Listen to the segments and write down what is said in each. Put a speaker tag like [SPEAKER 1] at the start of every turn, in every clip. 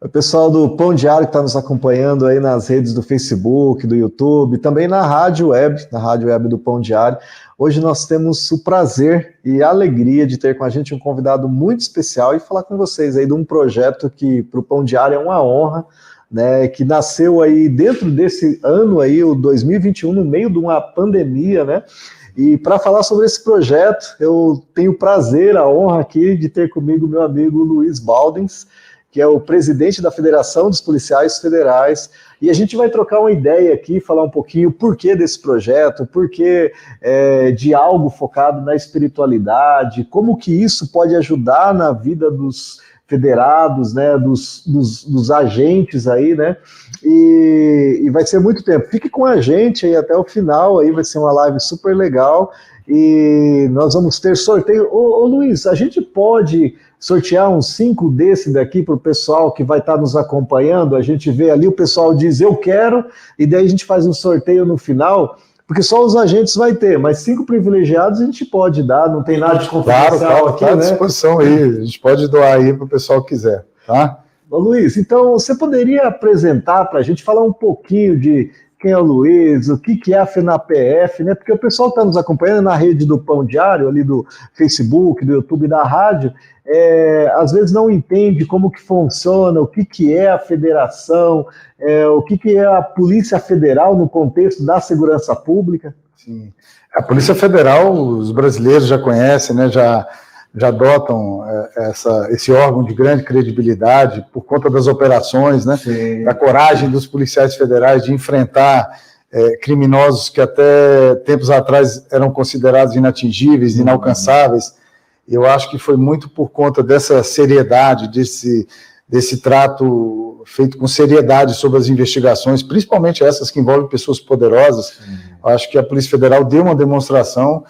[SPEAKER 1] O pessoal do Pão Diário que está nos acompanhando aí nas redes do Facebook, do YouTube, também na rádio web, na rádio web do Pão Diário. Hoje nós temos o prazer e a alegria de ter com a gente um convidado muito especial e falar com vocês aí de um projeto que para o Pão Diário é uma honra, né, que nasceu aí dentro desse ano aí, o 2021, no meio de uma pandemia, né? E para falar sobre esse projeto, eu tenho o prazer, a honra aqui de ter comigo meu amigo Luiz Baldens, que é o presidente da Federação dos Policiais Federais, e a gente vai trocar uma ideia aqui, falar um pouquinho o porquê desse projeto, o porquê é, de algo focado na espiritualidade, como que isso pode ajudar na vida dos federados, né, dos, dos, dos agentes aí, né, e, e, vai ser muito tempo. Fique com a gente aí até o final, aí vai ser uma live super legal, e nós vamos ter sorteio. Ô, ô Luiz, a gente pode sortear uns cinco desse daqui para o pessoal que vai estar tá nos acompanhando. A gente vê ali, o pessoal diz eu quero, e daí a gente faz um sorteio no final, porque só os agentes vai ter, mas cinco privilegiados a gente pode dar, não tem nada de confidencial
[SPEAKER 2] claro, claro, aqui, tá à né? disposição aí, a gente pode doar aí para o pessoal que quiser, tá?
[SPEAKER 1] Ô, Luiz, então você poderia apresentar para a gente, falar um pouquinho de quem é o Luiz, o que, que é a FENAPF, né? Porque o pessoal está nos acompanhando na rede do Pão Diário, ali do Facebook, do YouTube, da rádio, é, às vezes não entende como que funciona, o que, que é a federação, é, o que, que é a Polícia Federal no contexto da segurança pública.
[SPEAKER 2] Sim. A Polícia Federal, os brasileiros já conhecem, né? Já já adotam é, essa, esse órgão de grande credibilidade por conta das operações, né, da coragem dos policiais federais de enfrentar é, criminosos que até tempos atrás eram considerados inatingíveis, uhum. inalcançáveis. Eu acho que foi muito por conta dessa seriedade, desse, desse trato feito com seriedade sobre as investigações, principalmente essas que envolvem pessoas poderosas. Acho que a Polícia Federal deu uma demonstração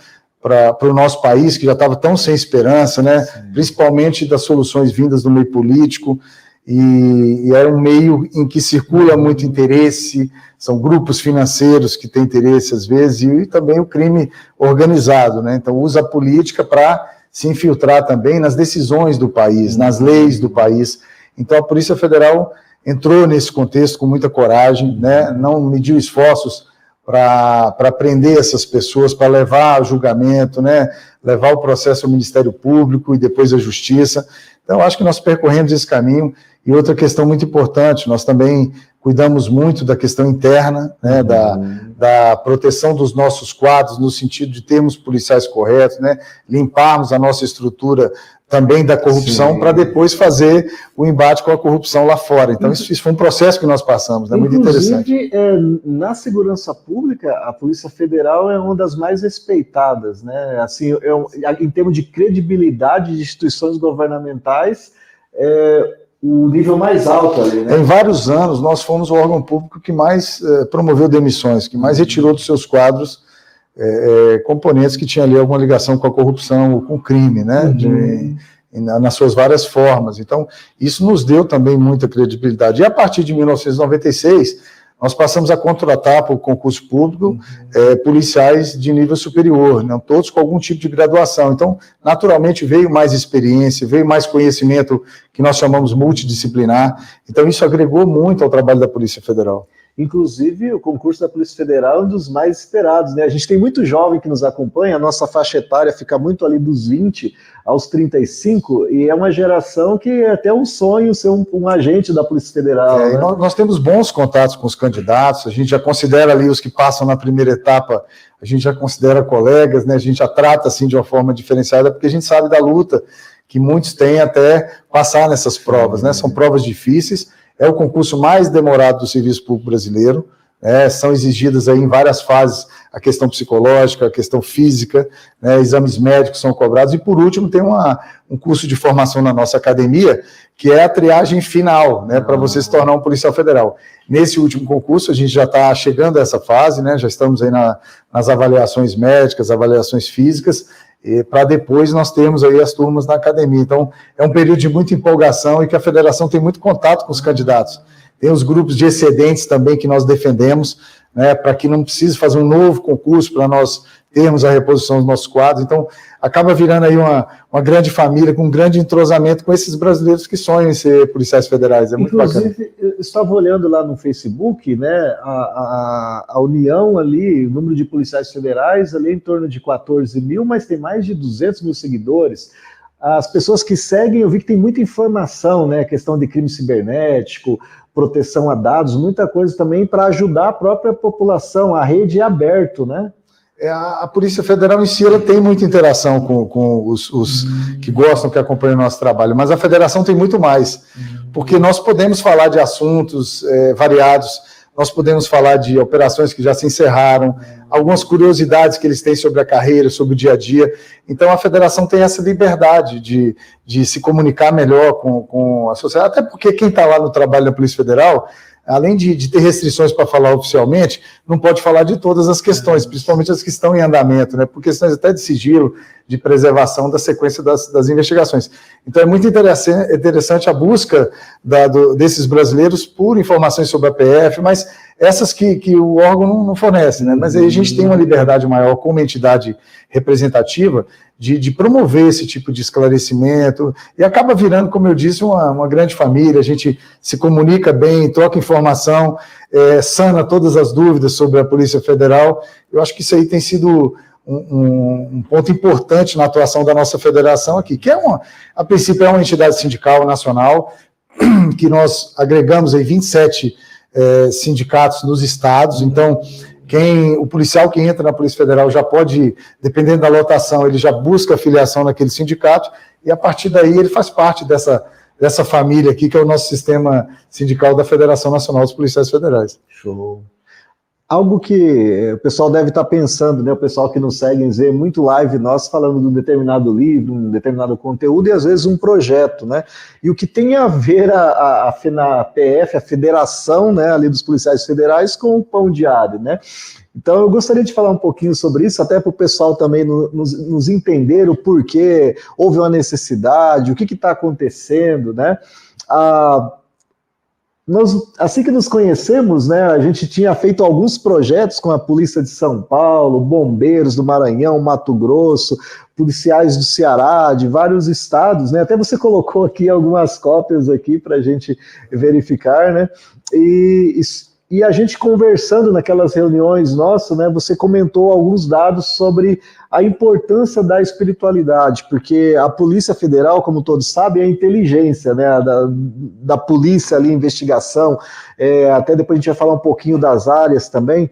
[SPEAKER 2] para o nosso país, que já estava tão sem esperança, né? principalmente das soluções vindas do meio político, e, e, é um meio em que circula muito interesse, são grupos financeiros que têm interesse às vezes, e, e também o crime organizado, né? então usa a política para se infiltrar também nas decisões do país, nas leis do país. Então a Polícia Federal entrou nesse contexto com muita coragem, né? não mediu esforços para prender essas pessoas, para levar ao julgamento, né, levar o processo ao Ministério Público e depois à Justiça. Então, acho que nós percorremos esse caminho. E outra questão muito importante, nós também cuidamos muito da questão interna, né, da, uhum. da proteção dos nossos quadros, no sentido de termos policiais corretos, né, limparmos a nossa estrutura também da corrupção para depois fazer o embate com a corrupção lá fora. Então, isso, isso foi um processo que nós passamos, né? muito interessante.
[SPEAKER 1] É, na segurança pública, a Polícia Federal é uma das mais respeitadas, né? Assim, é, em termos de credibilidade de instituições governamentais, é o nível mais alto ali, né?
[SPEAKER 2] Em vários anos, nós fomos o órgão público que mais é, promoveu demissões, que mais retirou dos seus quadros é, é, componentes que tinham ali alguma ligação com a corrupção ou com o crime, né? Uhum. De, nas suas várias formas. Então, isso nos deu também muita credibilidade. E a partir de 1996, nós passamos a contratar para o concurso público uhum. é, policiais de nível superior, não todos com algum tipo de graduação. Então, naturalmente, veio mais experiência, veio mais conhecimento que nós chamamos multidisciplinar. Então, isso agregou muito ao trabalho da Polícia Federal.
[SPEAKER 1] Inclusive, o concurso da Polícia Federal é um dos mais esperados, né? A gente tem muito jovem que nos acompanha, a nossa faixa etária fica muito ali dos 20 aos 35, e é uma geração que é até um sonho ser um, um agente da Polícia Federal. É,
[SPEAKER 2] né? nós, nós, temos bons contatos com os candidatos, a gente já considera ali os que passam na primeira etapa, a gente já considera colegas, né? A gente já trata assim de uma forma diferenciada, porque a gente sabe da luta que muitos têm até passar nessas provas, né? São provas difíceis é o concurso mais demorado do Serviço Público Brasileiro. É, são exigidas aí em várias fases a questão psicológica, a questão física, né, exames médicos são cobrados, e por último tem uma, um curso de formação na nossa academia, que é a triagem final, né, para você se tornar um policial federal. Nesse último concurso, a gente já está chegando a essa fase, né, já estamos aí na, nas avaliações médicas, avaliações físicas, para depois nós termos aí as turmas na academia. Então, é um período de muita empolgação e que a federação tem muito contato com os candidatos. Tem os grupos de excedentes também que nós defendemos, né, para que não precise fazer um novo concurso para nós termos a reposição dos nossos quadros. Então, acaba virando aí uma, uma grande família, com um grande entrosamento com esses brasileiros que sonham em ser policiais federais. É muito
[SPEAKER 1] Inclusive,
[SPEAKER 2] bacana.
[SPEAKER 1] eu estava olhando lá no Facebook, né, a, a, a, União ali, o número de policiais federais ali em torno de 14 mil, mas tem mais de 200 mil seguidores. As pessoas que seguem, eu vi que tem muita informação, né, questão de crime cibernético, proteção a dados, muita coisa também para ajudar a própria população. A rede é aberto, né?
[SPEAKER 2] É, a, a, Polícia Federal em si ela tem muita interação com, com os, os uhum. que gostam, que acompanham o nosso trabalho, mas a federação tem muito mais, uhum. porque nós podemos falar de assuntos é, variados, nós podemos falar de operações que já se encerraram, algumas curiosidades que eles têm sobre a carreira, sobre o dia a dia. Então, a federação tem essa liberdade de, de se comunicar melhor com, com a sociedade, até porque quem está lá no trabalho da Polícia Federal além de, de ter restrições para falar oficialmente, não pode falar de todas as questões, é. principalmente as que estão em andamento, né, por questões até de sigilo, de preservação da sequência das, das investigações. Então é muito interessante, interessante a busca da, do, desses brasileiros por informações sobre a PF, mas essas que, que o órgão não, não fornece, né? Mas aí a gente tem uma liberdade maior como entidade representativa de, de, promover esse tipo de esclarecimento e acaba virando, como eu disse, uma, uma grande família. A gente se comunica bem, troca informação, é, sana todas as dúvidas sobre a Polícia Federal. Eu acho que isso aí tem sido um, um, ponto importante na atuação da nossa federação aqui, que é uma, a princípio é uma entidade sindical nacional, que nós agregamos aí 27 é, sindicatos nos estados, então quem o policial que entra na Polícia Federal já pode, dependendo da lotação, ele já busca filiação naquele sindicato e a partir daí ele faz parte dessa dessa família aqui que é o nosso sistema sindical da Federação Nacional dos Policiais Federais.
[SPEAKER 1] Show algo que o pessoal deve estar pensando, né? O pessoal que nos segue vê muito live nós falando de um determinado livro, um determinado conteúdo e às vezes um projeto, né? E o que tem a ver a, a, a PF, a federação, né, ali dos policiais federais com o pão diário, né? Então eu gostaria de falar um pouquinho sobre isso, até para o pessoal também nos, nos, entender o porquê, houve uma necessidade, o que está acontecendo, né? Ah, nós, assim que nos conhecemos, né, a gente tinha feito alguns projetos com a Polícia de São Paulo, bombeiros do Maranhão, Mato Grosso, policiais do Ceará, de vários estados, né? Até você colocou aqui algumas cópias aqui para a gente verificar, né? E, e a gente conversando naquelas reuniões nossas, né? Você comentou alguns dados sobre a importância da espiritualidade, porque a Polícia Federal, como todos sabem, é a inteligência né, da, da polícia ali, investigação, é, até depois a gente vai falar um pouquinho das áreas também,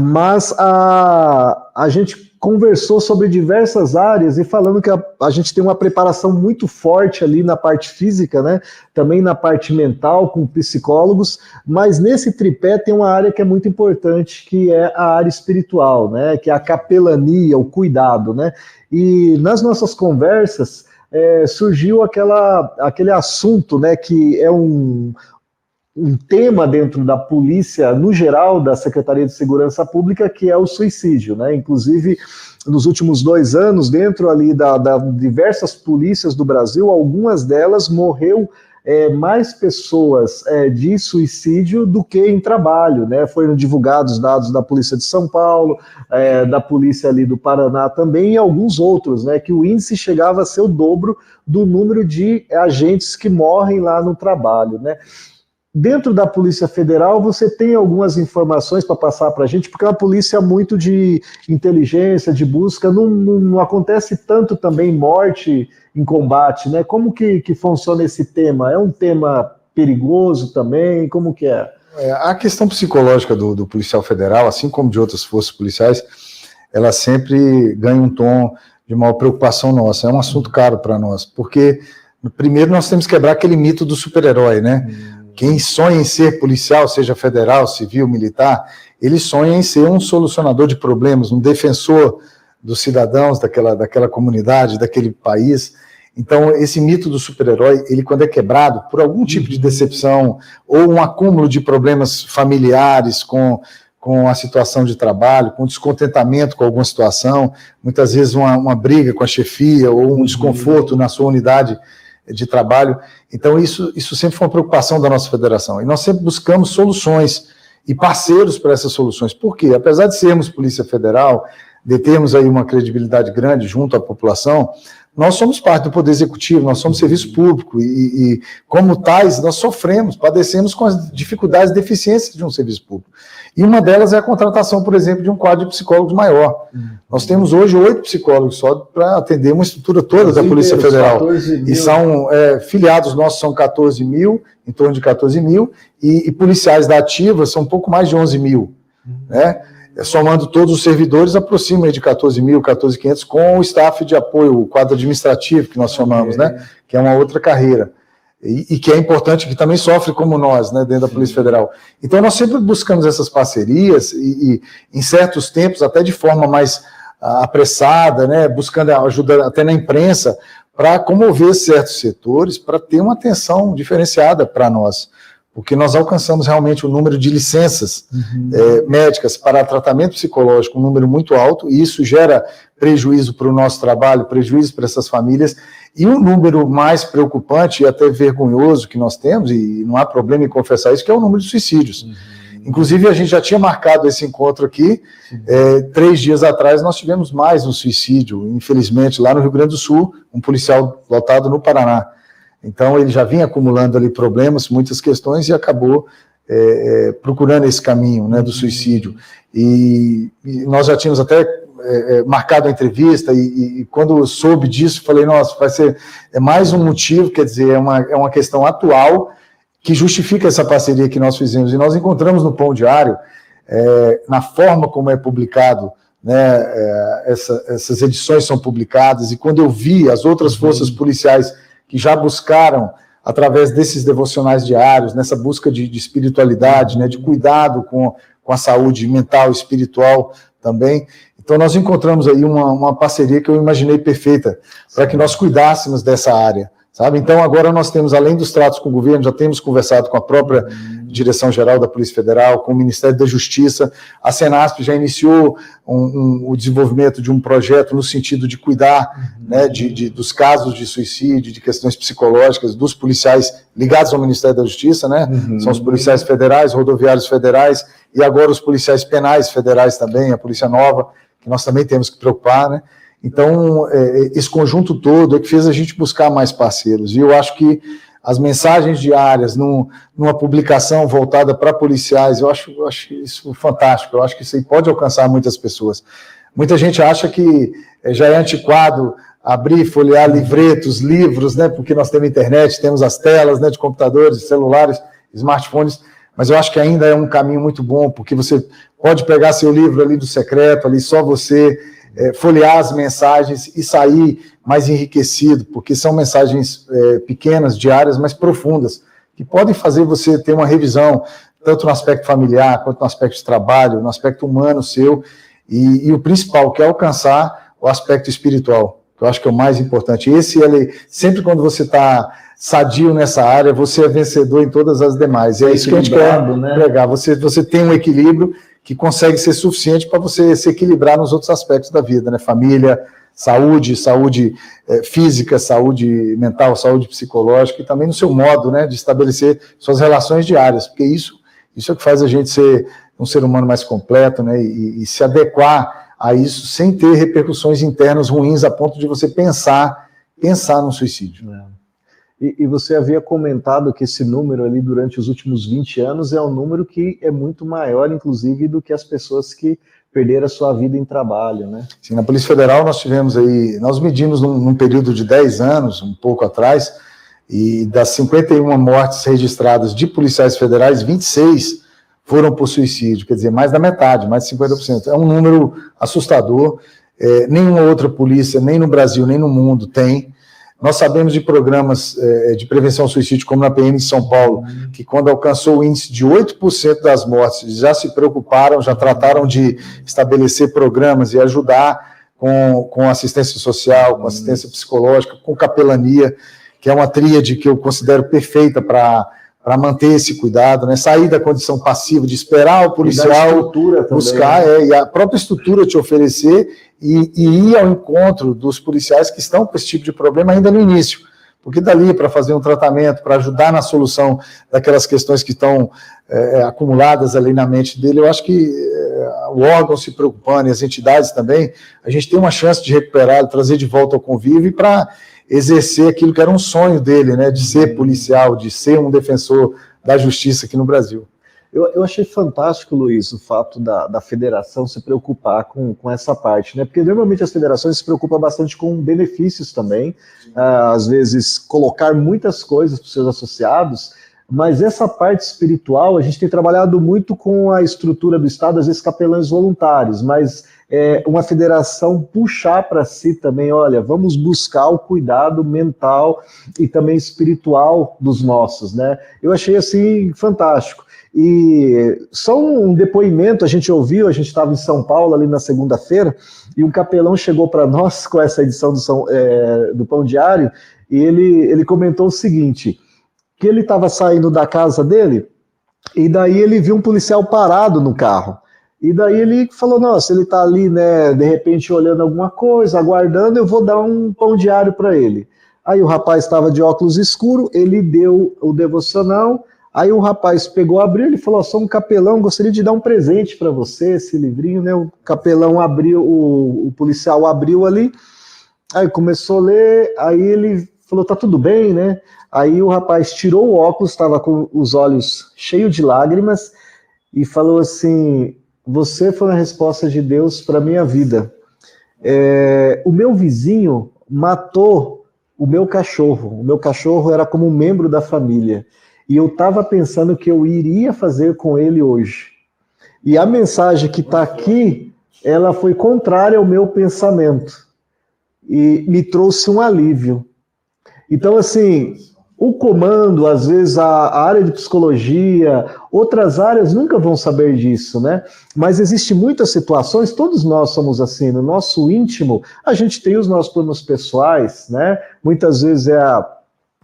[SPEAKER 1] mas a, a gente conversou sobre diversas áreas e falando que a, a, gente tem uma preparação muito forte ali na parte física, né? Também na parte mental, com psicólogos, mas nesse tripé tem uma área que é muito importante, que é a área espiritual, né? Que é a capelania, o cuidado, né? E nas nossas conversas é, surgiu aquela, aquele assunto, né? Que é um, um tema dentro da polícia, no geral, da Secretaria de Segurança Pública, que é o suicídio, né? Inclusive, nos últimos dois anos, dentro ali da, da diversas polícias do Brasil, algumas delas morreu é, mais pessoas é, de suicídio do que em trabalho, né? Foram divulgados dados da Polícia de São Paulo, é, da Polícia ali do Paraná também e alguns outros, né? Que o índice chegava a ser o dobro do número de agentes que morrem lá no trabalho, né? Dentro da Polícia Federal, você tem algumas informações para passar para a gente, porque é uma polícia muito de inteligência, de busca, não, não, não, acontece tanto também morte em combate, né? Como que, que funciona esse tema? É um tema perigoso também? Como que é?
[SPEAKER 2] é a questão psicológica do, do policial federal, assim como de outras forças policiais, ela sempre ganha um tom de uma preocupação nossa. É um assunto caro para nós, porque primeiro nós temos que quebrar aquele mito do super-herói, né? Hum quem sonha em ser policial, seja federal, civil, militar, ele sonha em ser um solucionador de problemas, um defensor dos cidadãos daquela, daquela comunidade, daquele país. Então, esse mito do super-herói, ele quando é quebrado por algum tipo de decepção ou um acúmulo de problemas familiares com, com a situação de trabalho, com descontentamento com alguma situação, muitas vezes uma, uma briga com a chefia ou um desconforto na sua unidade de trabalho. Então, isso, isso sempre foi uma preocupação da nossa federação. E nós sempre buscamos soluções e parceiros para essas soluções. Por quê? Apesar de sermos Polícia Federal, de termos aí uma credibilidade grande junto à população, nós somos parte do Poder Executivo, nós somos serviço público e, e, como tais, nós sofremos, padecemos com as dificuldades e deficiências de um serviço público. E uma delas é a contratação, por exemplo, de um quadro de psicólogos maior. Uhum. Nós temos hoje oito psicólogos só para atender uma estrutura toda da Polícia Federal. E são é, filiados nossos são 14 mil, em torno de 14 mil, e, e policiais da ativa são um pouco mais de 11 mil. Uhum. Né? É, somando todos os servidores, aproxima de 14 mil, 14.500, com o staff de apoio, o quadro administrativo, que nós chamamos, okay. né? Que é uma outra carreira. E, e, que é importante, que também sofre como nós, né, dentro da Polícia Federal. Então, nós sempre buscamos essas parcerias, e, e em certos tempos, até de forma mais uh, apressada, né, buscando ajuda até na imprensa, para comover certos setores, para ter uma atenção diferenciada para nós porque nós alcançamos realmente o um número de licenças uhum. é, médicas para tratamento psicológico, um número muito alto, e isso gera prejuízo para o nosso trabalho, prejuízo para essas famílias, e um número mais preocupante e até vergonhoso que nós temos, e não há problema em confessar isso, que é o número de suicídios. Uhum. Inclusive, a gente já tinha marcado esse encontro aqui, é, três dias atrás nós tivemos mais um suicídio, infelizmente, lá no Rio Grande do Sul, um policial lotado no Paraná. Então, ele já vinha acumulando ali problemas, muitas questões, e acabou é, é, procurando esse caminho né, do suicídio. E, e nós já tínhamos até é, é marcado a entrevista, e, e, quando soube disso, falei, nossa, vai ser é mais um motivo, quer dizer, é uma, é uma questão atual que justifica essa parceria que nós fizemos. E nós encontramos no Pão Diário, é, na forma como é publicado, né, é, essa, essas edições são publicadas, e quando eu vi as outras uhum. forças policiais que já buscaram, através desses devocionais diários, nessa busca de, de espiritualidade, né, de cuidado com, com a saúde mental e espiritual também. Então, nós encontramos aí uma, uma parceria que eu imaginei perfeita para que nós cuidássemos dessa área. Sabe? Então, agora nós temos, além dos tratos com o governo, já temos conversado com a própria Direção-Geral da Polícia Federal, com o Ministério da Justiça. A Senasp já iniciou um, um, o desenvolvimento de um projeto no sentido de cuidar né, de, de, dos casos de suicídio, de questões psicológicas dos policiais ligados ao Ministério da Justiça, né? Uhum. São os policiais federais, rodoviários federais, e agora os policiais penais federais também, a Polícia Nova, que nós também temos que preocupar, né? Então, é, esse conjunto todo é que fez a gente buscar mais parceiros. E eu acho que as mensagens diárias num, numa publicação voltada para policiais, eu acho, eu acho isso fantástico. Eu acho que isso aí pode alcançar muitas pessoas. Muita gente acha que é, já é antiquado abrir, folhear livretos, livros, né? Porque nós temos internet, temos as telas né, de computadores, celulares, smartphones, mas eu acho que ainda é um caminho muito bom, porque você pode pegar seu livro ali do secreto, ali só você, é, folhear as mensagens e sair mais enriquecido, porque são mensagens é, pequenas, diárias, mas profundas, que podem fazer você ter uma revisão, tanto no aspecto familiar, quanto no aspecto de trabalho, no aspecto humano seu, e, e o principal, que é alcançar o aspecto espiritual, que eu acho que é o mais importante. Esse, ele, sempre quando você está sadio nessa área, você é vencedor em todas as demais. E é isso que a gente quer né? pregar. Você, você tem um equilíbrio que consegue ser suficiente para você se equilibrar nos outros aspectos da vida, né? Família, saúde, saúde é, física, saúde mental, saúde psicológica e também no seu modo, né, de estabelecer suas relações diárias, porque isso, isso é o que faz a gente ser um ser humano mais completo, né, e, e se adequar a isso sem ter repercussões internas ruins a ponto de você pensar, pensar no suicídio. É.
[SPEAKER 1] E, e, você havia comentado que esse número ali durante os últimos 20 anos é um número que é muito maior, inclusive, do que as pessoas que perderam a sua vida em trabalho, né?
[SPEAKER 2] Sim, na Polícia Federal nós tivemos aí, nós medimos num, num período de 10 anos, um pouco atrás, e das 51 mortes registradas de policiais federais, 26 foram por suicídio, quer dizer, mais da metade, mais de 50%. É um número assustador. É, nenhuma outra polícia, nem no Brasil, nem no mundo, tem. Nós sabemos de programas é, de prevenção ao suicídio, como na PM de São Paulo, que quando alcançou o índice de 8% das mortes, já se preocuparam, já trataram de estabelecer programas e ajudar com, com assistência social, com assistência psicológica, com capelania, que é uma tríade que eu considero perfeita para para manter esse cuidado, né? sair da condição passiva de esperar o policial buscar, né? é, e a própria estrutura te oferecer e, e, ir ao encontro dos policiais que estão com esse tipo de problema ainda no início. Porque dali para fazer um tratamento, para ajudar na solução daquelas questões que estão é, é, acumuladas ali na mente dele, eu acho que o órgão se preocupando e as entidades também, a gente tem uma chance de recuperar, trazer de volta ao convívio para exercer aquilo que era um sonho dele, né, de ser policial, de ser um defensor da justiça aqui no Brasil.
[SPEAKER 1] Eu, eu achei fantástico, Luiz, o fato da, da federação se preocupar com, com essa parte, né? Porque normalmente as federações se preocupam bastante com benefícios também, uh, às vezes colocar muitas coisas para os seus associados, mas essa parte espiritual, a gente tem trabalhado muito com a estrutura do Estado, às vezes capelães voluntários, mas é, uma federação puxar para si também, olha, vamos buscar o cuidado mental e também espiritual dos nossos, né? Eu achei assim fantástico. E só um depoimento, a gente ouviu, a gente estava em São Paulo ali na segunda-feira, e um capelão chegou para nós com essa edição do, São, é, do Pão Diário, e ele, ele comentou o seguinte: que ele estava saindo da casa dele, e daí ele viu um policial parado no carro. E daí ele falou: Nossa, ele está ali, né, de repente olhando alguma coisa, aguardando, eu vou dar um pão diário para ele. Aí o rapaz estava de óculos escuro, ele deu o devocional. Aí o rapaz pegou, abriu, ele falou: Sou um capelão, gostaria de dar um presente para você, esse livrinho, né? O capelão abriu, o, o, policial abriu ali, aí começou a ler, aí ele falou: Tá tudo bem, né? Aí o rapaz tirou o óculos, estava com os olhos cheios de lágrimas, e falou assim: você foi uma resposta de Deus para minha vida. É, o meu vizinho matou o meu cachorro. O meu cachorro era como um membro da família. E eu estava pensando que eu iria fazer com ele hoje. E a mensagem que está aqui, ela foi contrária ao meu pensamento. E me trouxe um alívio. Então, assim, o comando, às vezes a, área de psicologia, outras áreas nunca vão saber disso, né? Mas existe muitas situações, todos nós somos assim, no nosso íntimo, a gente tem os nossos planos pessoais, né? Muitas vezes é a,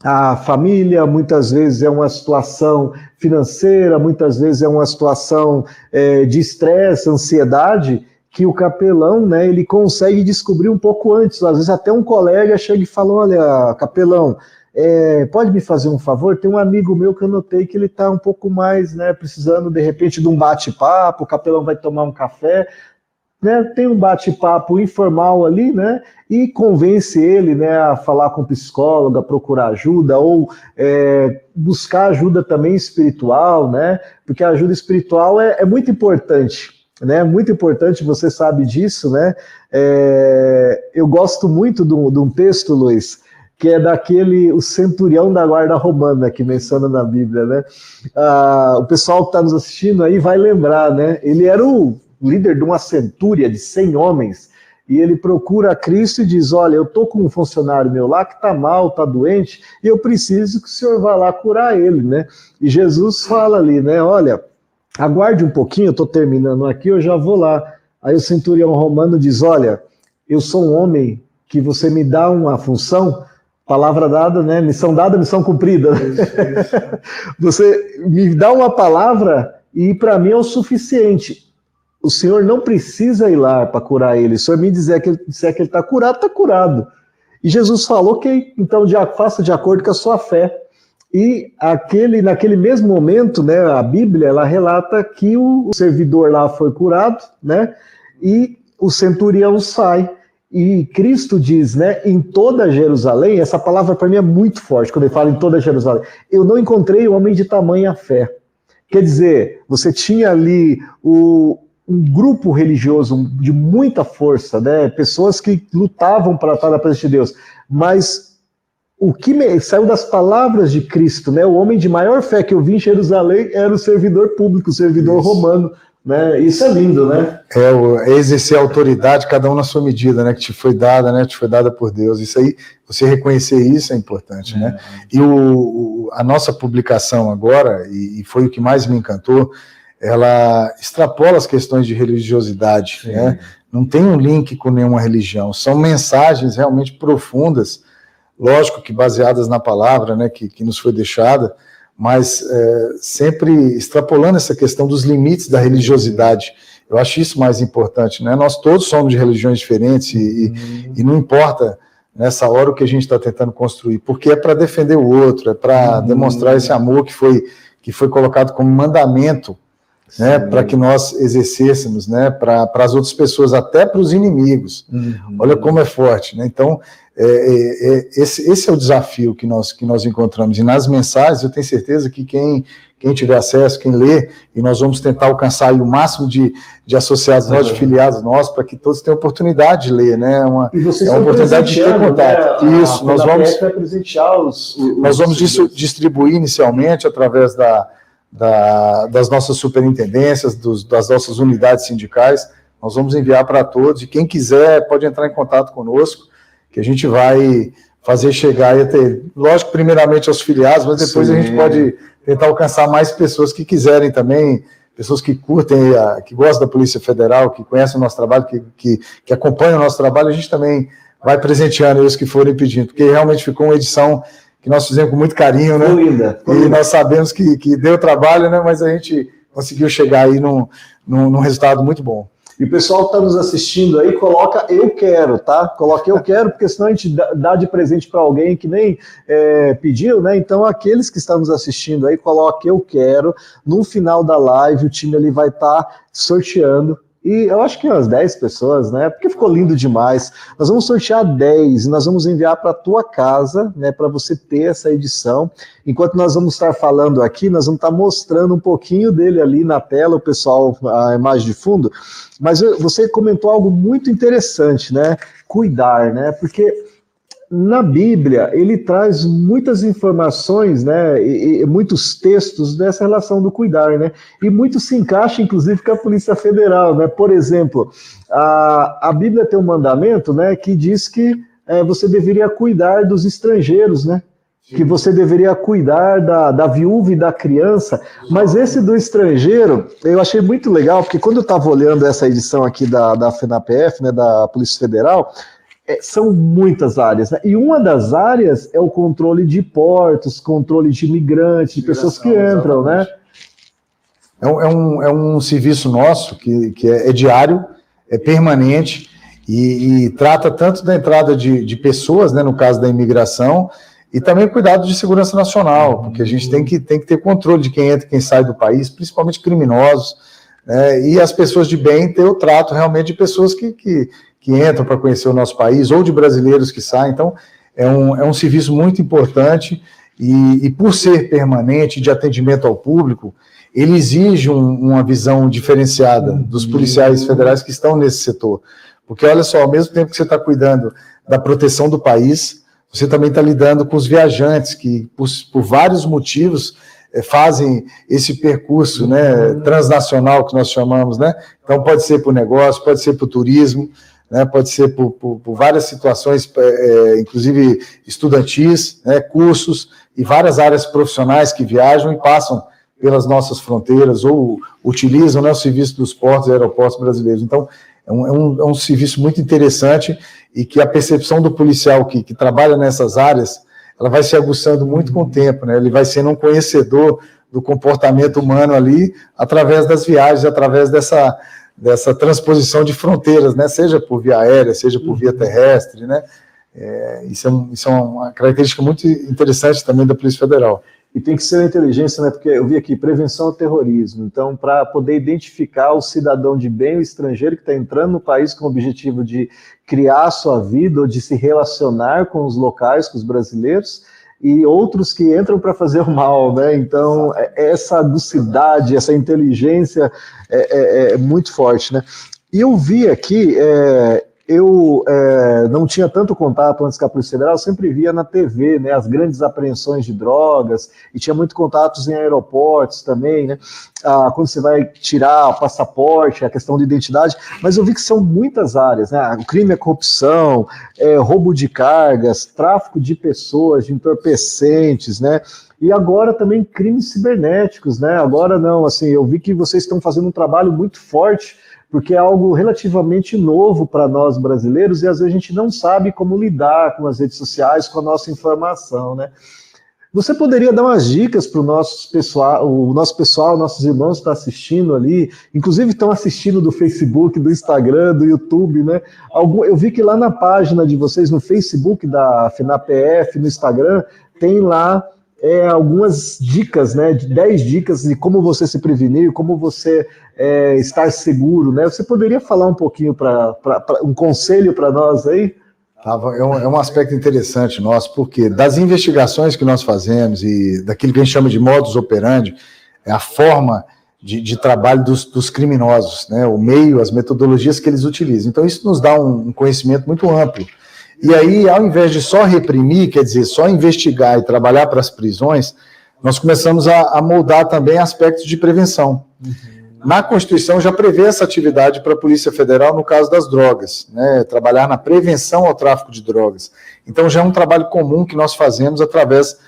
[SPEAKER 1] a família, muitas vezes é uma situação financeira, muitas vezes é uma situação é, de estresse, ansiedade, que o capelão, né, ele consegue descobrir um pouco antes. Às vezes até um colega chega e fala, olha, capelão, é, pode me fazer um favor? Tem um amigo meu que eu notei que ele está um pouco mais, né, precisando de repente de um bate-papo, o capelão vai tomar um café, né, tem um bate-papo informal ali, né, e convence ele, né, a falar com o psicólogo, a procurar ajuda, ou é, buscar ajuda também espiritual, né, porque a ajuda espiritual é, é muito importante, né, muito importante, você sabe disso, né, é, eu gosto muito de um texto, Luiz, que é daquele, o centurião da guarda romana que menciona na Bíblia, né? Ah, o pessoal que está nos assistindo aí vai lembrar, né? Ele era o líder de uma centúria de 100 homens, e ele procura Cristo e diz, olha, eu tô com um funcionário meu lá que está mal, está doente, e eu preciso que o senhor vá lá curar ele, né? E Jesus fala ali, né? Olha, aguarde um pouquinho, eu estou terminando aqui, eu já vou lá. Aí o centurião romano diz, olha, eu sou um homem que você me dá uma função, Palavra dada, né? Missão dada, missão cumprida. Isso, isso. Você me dá uma palavra e para mim é o suficiente. O Senhor não precisa ir lá para curar ele. O Senhor me dizer que, disser que ele está curado, está curado. E Jesus falou, ok, então faça de acordo com a sua fé. E aquele, naquele mesmo momento, né, a Bíblia ela relata que o, o servidor lá foi curado, né? E o centurião sai. E Cristo diz, né, em toda Jerusalém, essa palavra para mim é muito forte quando ele fala em toda Jerusalém. Eu não encontrei homem de tamanha fé. Quer dizer, você tinha ali o, um grupo religioso de muita força, né, pessoas que lutavam para estar na presença de Deus, mas o que me, saiu das palavras de Cristo, né, o homem de maior fé que eu vi em Jerusalém era o servidor público, o servidor Isso. romano né? Isso é lindo, né?
[SPEAKER 2] É, é exercer a autoridade, cada um na sua medida, né? Que te foi dada, né? Te foi dada por Deus. Isso aí, você reconhecer isso é importante, né? é. né? E o, o, a nossa publicação agora, e, e, foi o que mais me encantou, ela extrapola as questões de religiosidade, Sim. né? Não tem um link com nenhuma religião, são mensagens realmente profundas, lógico que baseadas na palavra, né? Que, que nos foi deixada, mas é, sempre extrapolando essa questão dos limites da religiosidade. Eu acho isso mais importante, né? Nós todos somos de religiões diferentes e, uhum. e não importa nessa hora o que a gente está tentando construir, porque é para defender o outro, é para uhum. demonstrar esse amor que foi que foi colocado como mandamento né, para que nós exercêssemos, né, para as outras pessoas, até para os inimigos. Uhum. Olha como é forte, né? Então, é, é, é, esse, esse é o desafio que nós, que nós encontramos. E nas mensagens, eu tenho certeza que quem, quem tiver acesso, quem lê, e nós vamos tentar alcançar o máximo de, de associados nossos, de filiados nossos, para que todos tenham oportunidade de ler, né? Uma, é uma oportunidade de ter contato.
[SPEAKER 1] Né? Isso, nós vamos, os,
[SPEAKER 2] os, nós vamos distribuir inicialmente através da, da, das nossas superintendências, dos, das nossas unidades sindicais. Nós vamos enviar para todos, e quem quiser pode entrar em contato conosco, que a gente vai fazer chegar e ter, lógico, primeiramente aos filiados, mas depois Sim. a gente pode tentar alcançar mais pessoas que quiserem também, pessoas que curtem, que gostam da Polícia Federal, que conhecem o nosso trabalho, que, que, que acompanham o nosso trabalho, a gente também vai presenteando eles que forem pedindo, porque realmente ficou uma edição que nós fizemos com muito carinho, né? E nós sabemos que, que deu trabalho, né? Mas a gente conseguiu chegar aí num, num, num resultado muito bom.
[SPEAKER 1] E o pessoal que está nos assistindo aí, coloca eu quero, tá? Coloca eu quero, porque senão a gente dá de presente para alguém que nem é, pediu, né? Então, aqueles que estão nos assistindo aí, coloca eu quero. No final da live, o time ali vai estar tá sorteando e eu acho que umas 10 pessoas, né? Porque ficou lindo demais. Nós vamos sortear 10 e nós vamos enviar para a tua casa, né? Para você ter essa edição. Enquanto nós vamos estar falando aqui, nós vamos estar mostrando um pouquinho dele ali na tela, o pessoal, a imagem de fundo. Mas você comentou algo muito interessante, né? Cuidar, né? Porque na Bíblia, ele traz muitas informações, né, e, e, muitos textos dessa relação do cuidar, né, e muito se encaixa, inclusive, com a Polícia Federal, né, por exemplo, a, a Bíblia tem um mandamento, né, que diz que é, você deveria cuidar dos estrangeiros, né, que você deveria cuidar da, da viúva e da criança, mas esse do estrangeiro, eu achei muito legal, porque quando eu estava olhando essa edição aqui da, da FENAPF, né, da Polícia Federal, é, são muitas áreas, né? E uma das áreas é o controle de portos, controle de imigrantes, de pessoas que entram, né?
[SPEAKER 2] É um, é um, é um serviço nosso que, que é, é diário, é permanente e, e, trata tanto da entrada de, de pessoas, né, no caso da imigração, e também cuidado de segurança nacional, porque a gente tem que, tem que ter controle de quem entra e quem sai do país, principalmente criminosos, né, e as pessoas de bem ter o trato realmente de pessoas que, que, que entram para conhecer o nosso país, ou de brasileiros que saem. Então, é um, é um serviço muito importante e, e por ser permanente, de atendimento ao público, ele exige um, uma visão diferenciada dos policiais federais que estão nesse setor. Porque, olha só, ao mesmo tempo que você está cuidando da proteção do país, você também está lidando com os viajantes que, por, por vários motivos, é, fazem esse percurso né, transnacional que nós chamamos. Né? Então, pode ser para o negócio, pode ser para o turismo, né, pode ser por, por, por várias situações, é, é, inclusive estudantis, né, cursos e várias áreas profissionais que viajam e passam pelas nossas fronteiras ou utilizam né, o serviço dos portos e aeroportos brasileiros. Então, é um, é um, é um serviço muito interessante e que a percepção do policial que, que trabalha nessas áreas, ela vai se aguçando muito com o tempo, né? ele vai sendo um conhecedor do comportamento humano ali através das viagens, através dessa, dessa transposição de fronteiras, né? Seja por via aérea, seja por via uhum. terrestre, né? É, isso, é um, isso é uma característica muito interessante também da Polícia Federal.
[SPEAKER 1] E tem que ser a inteligência, né? Porque eu vi aqui prevenção ao terrorismo. Então, para poder identificar o cidadão de bem, o estrangeiro que está entrando no país com o objetivo de criar a sua vida ou de se relacionar com os locais, com os brasileiros, e outros que entram para fazer o mal, né? Então, é, essa agucidade, essa inteligência é, é, é muito forte, né? E eu vi aqui, é, eu é, não tinha tanto contato antes com a Polícia Federal, eu sempre via na TV, né, as grandes apreensões de drogas, e tinha muito contatos em aeroportos também, né, ah, quando você vai tirar o passaporte, a questão de identidade, mas eu vi que são muitas áreas, né, o crime é corrupção, é, roubo de cargas, tráfico de pessoas, de entorpecentes, né, e agora também crimes cibernéticos, né, agora não, assim, eu vi que vocês estão fazendo um trabalho muito forte porque é algo relativamente novo para nós brasileiros e às vezes a gente não sabe como lidar com as redes sociais, com a nossa informação, né? Você poderia dar umas dicas para o nosso pessoal, o nosso pessoal, nossos irmãos que estão assistindo ali, inclusive estão assistindo do Facebook, do Instagram, do YouTube, né? Algum, eu vi que lá na página de vocês, no Facebook da FNAPF, no Instagram, tem lá é, algumas dicas, né? De 10 dicas de como você se prevenir, como você é, estar seguro, né? Você poderia falar um pouquinho para um conselho para nós aí?
[SPEAKER 2] É um, é um aspecto interessante nosso, porque das investigações que nós fazemos e daquilo que a gente chama de modus operandi, é a forma de, de trabalho dos, dos, criminosos, né? o meio, as metodologias que eles utilizam. Então, isso nos dá um, um conhecimento muito amplo. E aí, ao invés de só reprimir, quer dizer, só investigar e trabalhar para as prisões, nós começamos a, a moldar também aspectos de prevenção. Uhum na Constituição já prevê essa atividade para a Polícia Federal no caso das drogas, né? trabalhar na prevenção ao tráfico de drogas. Então já é um trabalho comum que nós fazemos através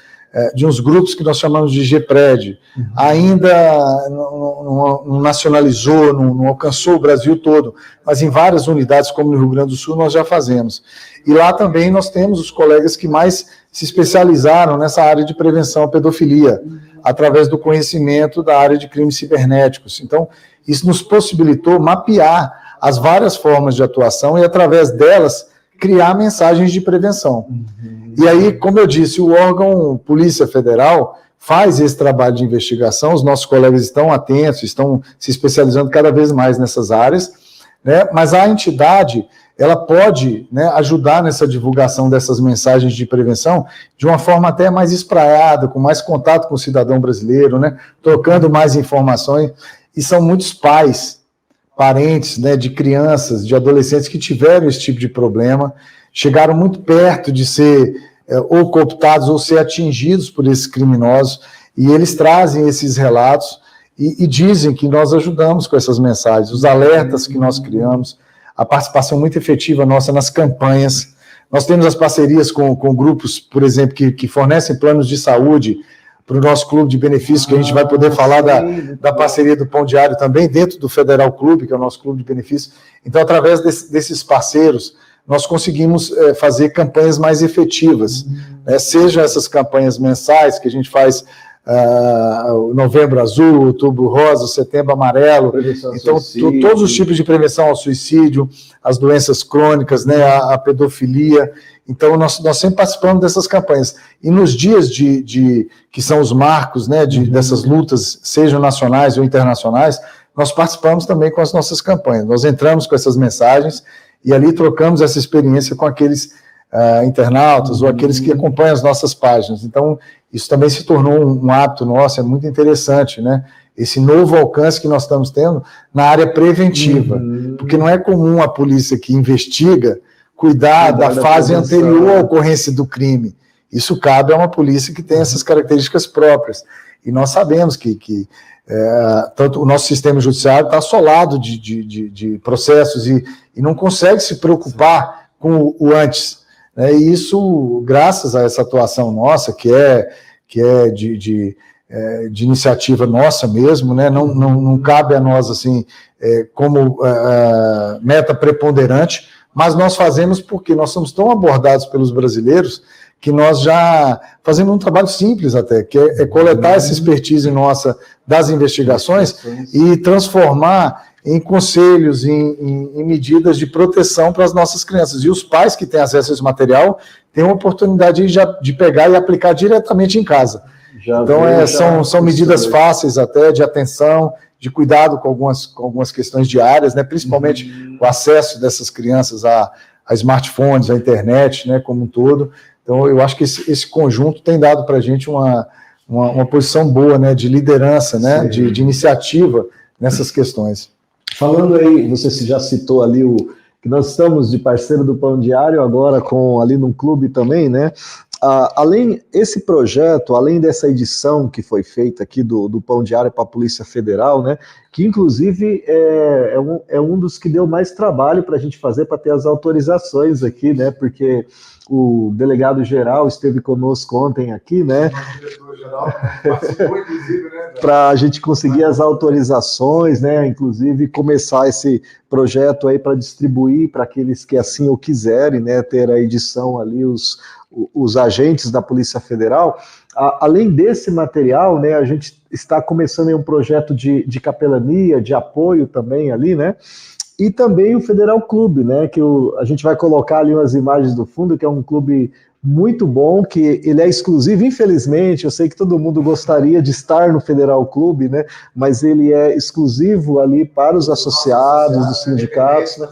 [SPEAKER 2] de uns grupos que nós chamamos de GPRED. Uhum. Ainda não, não, não nacionalizou, não, não, alcançou o Brasil todo, mas em várias unidades, como no Rio Grande do Sul, nós já fazemos. E lá também nós temos os colegas que mais se especializaram nessa área de prevenção à pedofilia. Uhum através do conhecimento da área de crimes cibernéticos. Então, isso nos possibilitou mapear as várias formas de atuação e, através delas, criar mensagens de prevenção. Uhum. E aí, como eu disse, o órgão Polícia Federal faz esse trabalho de investigação, os nossos colegas estão atentos, estão se especializando cada vez mais nessas áreas, né? mas a entidade ela pode né, ajudar nessa divulgação dessas mensagens de prevenção de uma forma até mais espraiada, com mais contato com o cidadão brasileiro, né, trocando mais informações. E são muitos pais, parentes né, de crianças, de adolescentes que tiveram esse tipo de problema, chegaram muito perto de ser é, ou cooptados ou ser atingidos por esses criminosos, e eles trazem esses relatos e, e dizem que nós ajudamos com essas mensagens, os alertas que nós criamos a participação muito efetiva nossa nas campanhas. Nós temos as parcerias com, com grupos, por exemplo, que, que fornecem planos de saúde para o nosso clube de benefícios, que a gente vai poder ah, falar da, da parceria do Pão Diário também, dentro do Federal Clube, que é o nosso clube de benefícios. Então, através desse, desses parceiros, nós conseguimos é, fazer campanhas mais efetivas, né? sejam essas campanhas mensais que a gente faz uh, novembro azul, outubro rosa, setembro amarelo. Então, todos os tipos de prevenção ao suicídio, as doenças crônicas, né, a, a pedofilia. Então, nós, nós sempre participamos dessas campanhas. E nos dias de, de que são os marcos né, de, uhum. dessas lutas, sejam nacionais ou internacionais, nós participamos também com as nossas campanhas. Nós entramos com essas mensagens e ali trocamos essa experiência com aqueles uh, internautas uhum. ou aqueles que acompanham as nossas páginas. Então, isso também se tornou um, um hábito nosso, é muito interessante, né? Esse novo alcance que nós estamos tendo na área preventiva, uhum. porque não é comum a polícia que investiga cuidar da, da fase anterior à ocorrência do crime. Isso cabe a uma polícia que tem uhum. essas características próprias. E nós sabemos que, que é, tanto o nosso sistema judiciário está assolado de, de, de, de processos e, e, não consegue se preocupar com o, o antes. Né? E isso, graças a essa atuação nossa, que é, que é de, de, é, de iniciativa nossa mesmo, né? não, não, não cabe a nós assim é, como é, meta preponderante, mas nós fazemos porque nós somos tão abordados pelos brasileiros que nós já fazemos um trabalho simples até, que é, é coletar essa expertise nossa das investigações e transformar em conselhos, em, em, em, medidas de proteção para as nossas crianças. E os pais que têm acesso a esse material têm uma oportunidade de, de pegar e aplicar diretamente em casa. Já então, é, são, são medidas fáceis até de atenção, de cuidado com algumas, com algumas questões diárias, né? principalmente uhum. o acesso dessas crianças a, a smartphones, a internet, né, como um todo. Então, eu acho que esse, esse conjunto tem dado para a gente uma, uma, uma, posição boa né, de liderança, né, de, de iniciativa nessas questões.
[SPEAKER 1] Falando aí, você já citou ali o que nós estamos de parceiro do Pão Diário agora com ali num clube também, né? Ah, além esse projeto, além dessa edição que foi feita aqui do, do Pão Diário para a Polícia Federal, né? Que inclusive é, é, um, é um dos que deu mais trabalho para a gente fazer para ter as autorizações aqui, né? Porque o delegado geral esteve conosco ontem aqui, né? Para a gente conseguir as autorizações, né? Inclusive começar esse projeto aí para distribuir para aqueles que assim o quiserem, né? Ter a edição ali, os, os agentes da Polícia Federal. A, além desse material, né? A gente está começando um projeto de, de capelania, de apoio também ali, né? E também o Federal Clube, né? Que o, a gente vai colocar ali umas imagens do fundo, que é um clube muito bom, que ele é exclusivo, infelizmente, eu sei que todo mundo gostaria de estar no Federal Clube, né? Mas ele é exclusivo ali para os associados dos sindicatos, né?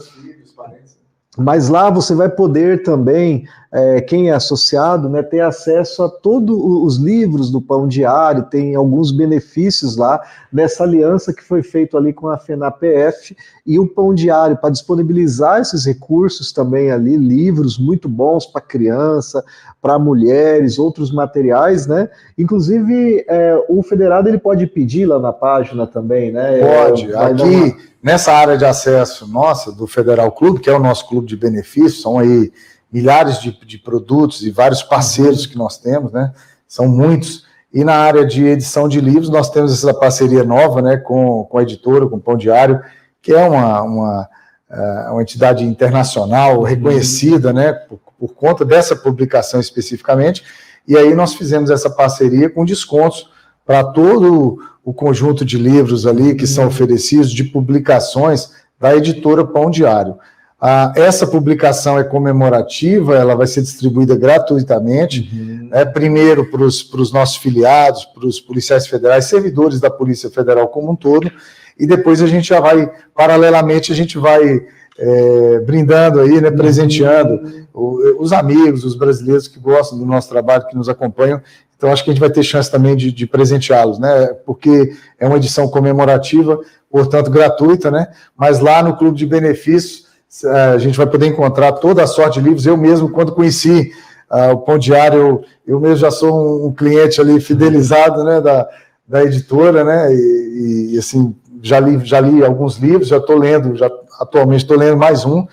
[SPEAKER 1] Mas lá você vai poder também, é, quem é associado, né, ter acesso a todos os livros do Pão Diário, tem alguns benefícios lá nessa aliança que foi feita ali com a FENAPF e o Pão Diário, para disponibilizar esses recursos também ali, livros muito bons para criança, para mulheres, outros materiais, né? Inclusive, é, o federado ele pode pedir lá na página também, né?
[SPEAKER 2] Pode. É, Aqui nessa área de acesso nossa, do Federal Clube, que é o nosso clube de benefícios, são aí milhares de, de produtos e vários parceiros que nós temos, né? São muitos. E na área de edição de livros, nós temos essa parceria nova né, com, com a editora, com o Pão Diário, que é uma, uma, é, uma entidade internacional reconhecida né, por, por conta dessa publicação especificamente. E aí nós fizemos essa parceria com descontos para todo o conjunto de livros ali que são oferecidos, de publicações da editora Pão Diário. Ah, essa publicação é comemorativa, ela vai ser distribuída gratuitamente, uhum. né, primeiro para os nossos filiados, para os policiais federais, servidores da Polícia Federal como um todo, e depois a gente já vai, paralelamente, a gente vai é, brindando aí, né, presenteando uhum. os amigos, os brasileiros que gostam do nosso trabalho, que nos acompanham, então, acho que a gente vai ter chance também de, de presenteá-los, né? Porque é uma edição comemorativa, portanto, gratuita, né? Mas lá no Clube de Benefícios, a gente vai poder encontrar toda a sorte de livros. Eu mesmo, quando conheci uh, o Pão Diário, eu, eu, mesmo já sou um, um, cliente ali fidelizado, né? Da, da editora, né? E, e, assim, já li, já li alguns livros, já estou lendo, já atualmente estou lendo mais um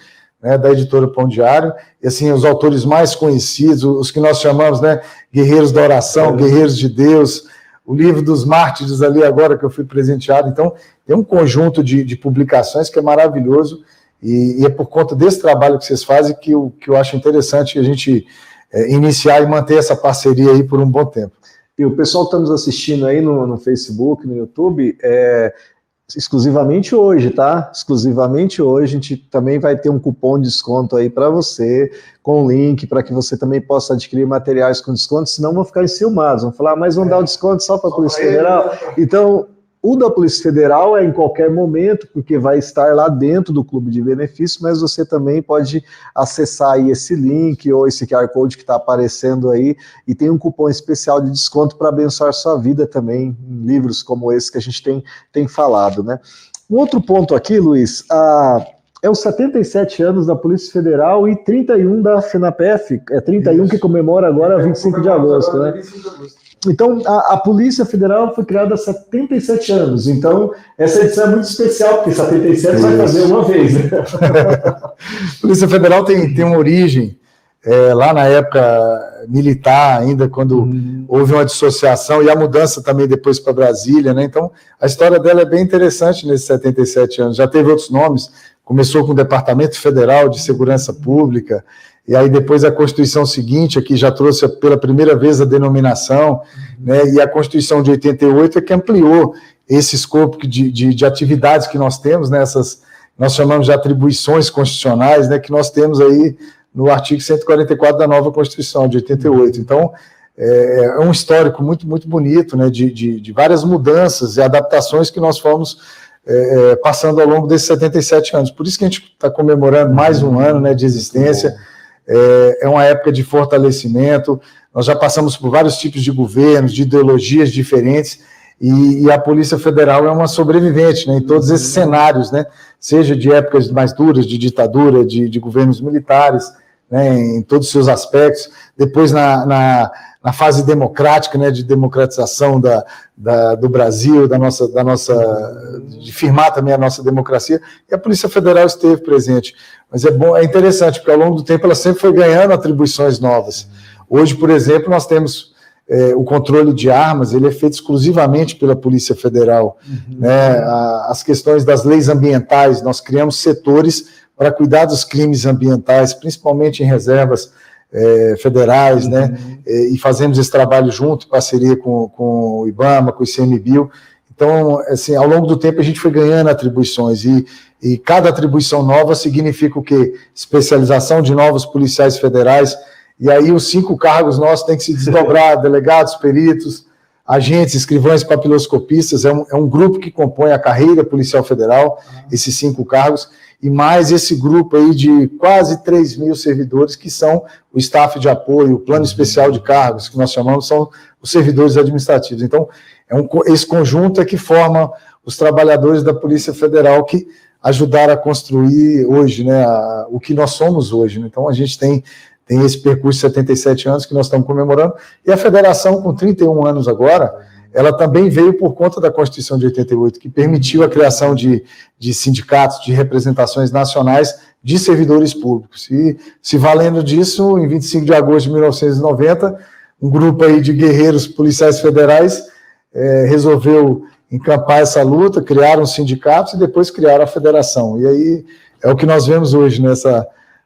[SPEAKER 2] né, da editora Pão Diário, e assim, os autores mais conhecidos, os que nós chamamos, né, Guerreiros da Oração, é. Guerreiros de Deus, o livro dos mártires ali agora que eu fui presenteado, então tem um conjunto de, de publicações que é maravilhoso, e, e, é por conta desse trabalho que vocês fazem que eu, que eu acho interessante a gente é, iniciar e manter essa parceria aí por um bom tempo.
[SPEAKER 1] E o pessoal que está nos assistindo aí no, no Facebook, no YouTube, é, exclusivamente hoje, tá? Exclusivamente hoje, a gente também vai ter um cupom de desconto aí para você, com link para que você também possa adquirir materiais com desconto, senão vão ficar enciumados, vão falar, ah, mas vão é. dar o desconto só para a Polícia Federal. Então, o da Polícia Federal é em qualquer momento, porque vai estar lá dentro do clube de benefícios, mas você também pode acessar aí esse link ou esse QR Code que está aparecendo aí e tem um cupom especial de desconto para abençoar sua vida também em livros como esse que a gente tem, tem falado, né? Um outro ponto aqui, Luiz, a, é os 77 anos da Polícia Federal e 31 da FENAPEF, é 31 Isso. que comemora agora 25 de agosto, né? 25 de agosto. Então, a, a, Polícia Federal foi criada há 77 anos. Então, essa edição é muito especial, porque 77 Isso. vai fazer uma vez. Né?
[SPEAKER 2] a Polícia Federal tem, tem uma origem é, lá na época militar, ainda quando uhum. houve uma dissociação e a mudança também depois para Brasília. Né? Então, a história dela é bem interessante nesses 77 anos. Já teve outros nomes, começou com o Departamento Federal de Segurança Pública, e aí depois a Constituição seguinte, aqui já trouxe pela primeira vez a denominação, né, e a Constituição de 88 é que ampliou esse escopo de, de, de atividades que nós temos, nessas, né, nós chamamos de atribuições constitucionais, né, que nós temos aí no artigo 144 da nova Constituição de 88. Então, é, é um histórico muito, muito bonito, né, de, de, de várias mudanças e adaptações que nós fomos é, é passando ao longo desses 77 anos. Por isso que a gente está comemorando mais um ano né, de existência. É, é uma época de fortalecimento. Nós já passamos por vários tipos de governos, de ideologias diferentes, e, e, a Polícia Federal é uma sobrevivente né, em todos esses cenários, né, seja de épocas mais duras, de ditadura, de, de governos militares, né, em todos os seus aspectos. Depois, na, na, na fase democrática, né, de democratização da, da, do Brasil, da nossa, da nossa, de firmar também a nossa democracia, e a Polícia Federal esteve presente. Mas é bom, é interessante, porque ao longo do tempo ela sempre foi ganhando atribuições novas. Hoje, por exemplo, nós temos é, o controle de armas, ele é feito exclusivamente pela Polícia Federal. Uhum. Né? A, as questões das leis ambientais, nós criamos setores para cuidar dos crimes ambientais, principalmente em reservas é, federais, né? uhum. né? E, e fazemos esse trabalho junto, parceria com, com o IBAMA, com o ICMBio. Então, assim, ao longo do tempo a gente foi ganhando atribuições e, e cada atribuição nova significa o quê? Especialização de novos policiais federais. E aí os cinco cargos nossos têm que se desdobrar: delegados, peritos, agentes, escrivães, papiloscopistas. É um, é um grupo que compõe a carreira policial federal, esses cinco cargos e mais esse grupo aí de quase 3 mil servidores, que são o staff de apoio, o plano especial de cargos, que nós chamamos, são os servidores administrativos. Então, é um, esse conjunto é que forma os trabalhadores da Polícia Federal que ajudaram a construir hoje, né, a, o que nós somos hoje. Né? Então, a gente tem, tem esse percurso de 77 anos que nós estamos comemorando, e a federação, com 31 anos agora, ela também veio por conta da Constituição de 88, que permitiu a criação de, de sindicatos, de representações nacionais de servidores públicos. E, se valendo disso, em 25 de agosto de 1990, um grupo aí de guerreiros policiais federais é, resolveu encampar essa luta, criaram sindicatos e depois criaram a federação. E aí é o que nós vemos hoje nessa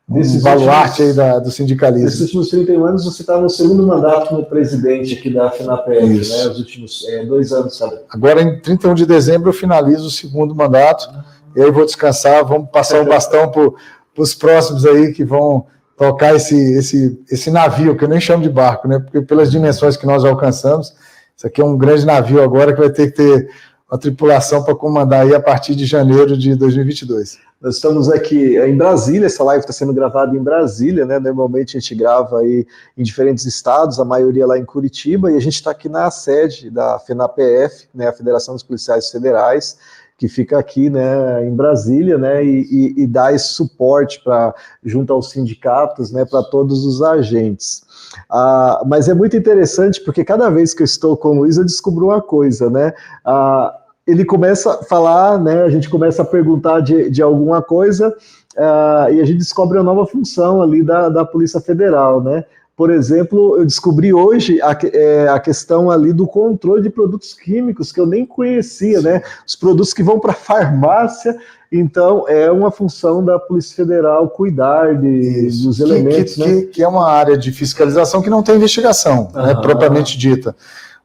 [SPEAKER 2] Nesses baluarte últimos, aí da, do sindicalismo.
[SPEAKER 1] Nesses últimos 31 anos, você está no segundo mandato como presidente aqui da FENAPEC, né? Os últimos é, dois anos, sabe?
[SPEAKER 2] Agora, em 31 de dezembro, eu finalizo o segundo mandato, e aí vou descansar, vamos passar o bastão para os próximos aí que vão tocar esse, esse, esse navio, que eu nem chamo de barco, né? Porque pelas dimensões que nós alcançamos, isso aqui é um grande navio agora que vai ter que ter uma tripulação para comandar aí a partir de janeiro de 2022.
[SPEAKER 1] Nós estamos aqui em Brasília, essa live está sendo gravada em Brasília, né? Normalmente a gente grava aí em diferentes estados, a maioria lá em Curitiba, e a gente está aqui na sede da FENAPF, né? A Federação dos Policiais Federais, que fica aqui, né, em Brasília, né, e, e, e dá esse suporte para junto aos sindicatos, né, para todos os agentes. Ah, mas é muito interessante porque cada vez que eu estou com o Luiz eu descubro uma coisa, né? Ah, ele começa a falar, né? A gente começa a perguntar de, de alguma coisa uh, e a gente descobre uma nova função ali da, da Polícia Federal, né? Por exemplo, eu descobri hoje a, é, a questão ali do controle de produtos químicos que eu nem conhecia, né? Os produtos que vão para a farmácia. Então, é uma função da Polícia Federal cuidar de, dos elementos.
[SPEAKER 2] Que, né? que, que, é uma área de fiscalização que não tem investigação, né, propriamente dita